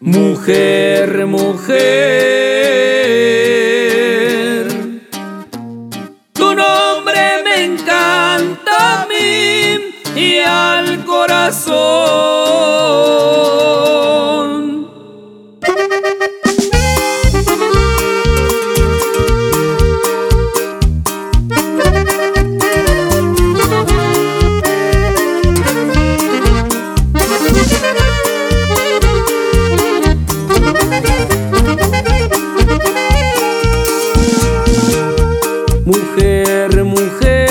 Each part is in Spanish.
Mujer, mujer, tu nombre me encanta a mí y al corazón. Mujer, mujer,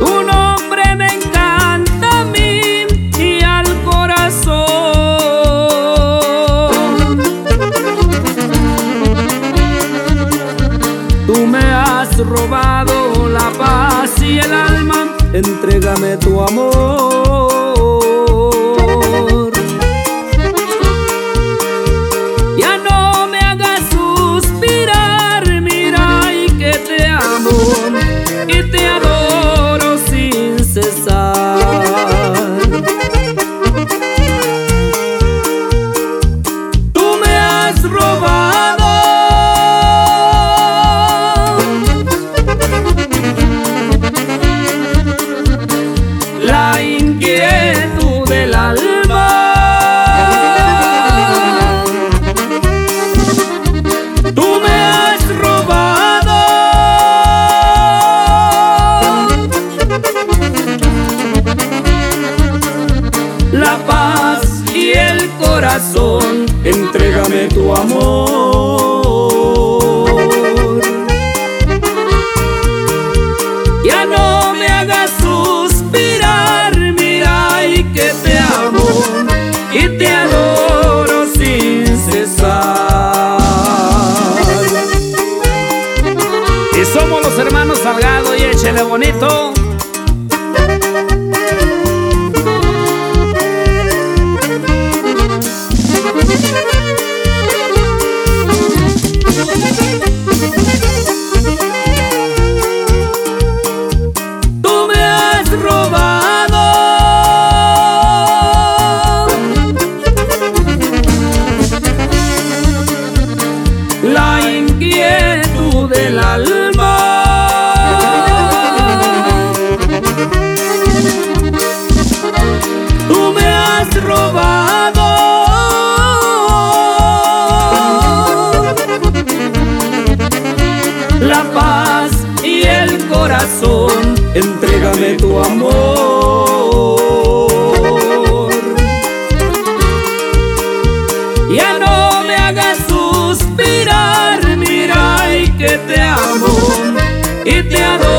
tu nombre me encanta a mí y al corazón. Tú me has robado la paz y el alma, entrégame tu amor. La paz y el corazón. Entrégame tu amor. Ya no me hagas suspirar, mira y que te amo y te adoro sin cesar. Y somos los hermanos Salgado y échele bonito. Del alma. Tú me has robado la paz y el corazón. Entrégame tu amor. Ya no me hagas amor y te adoro.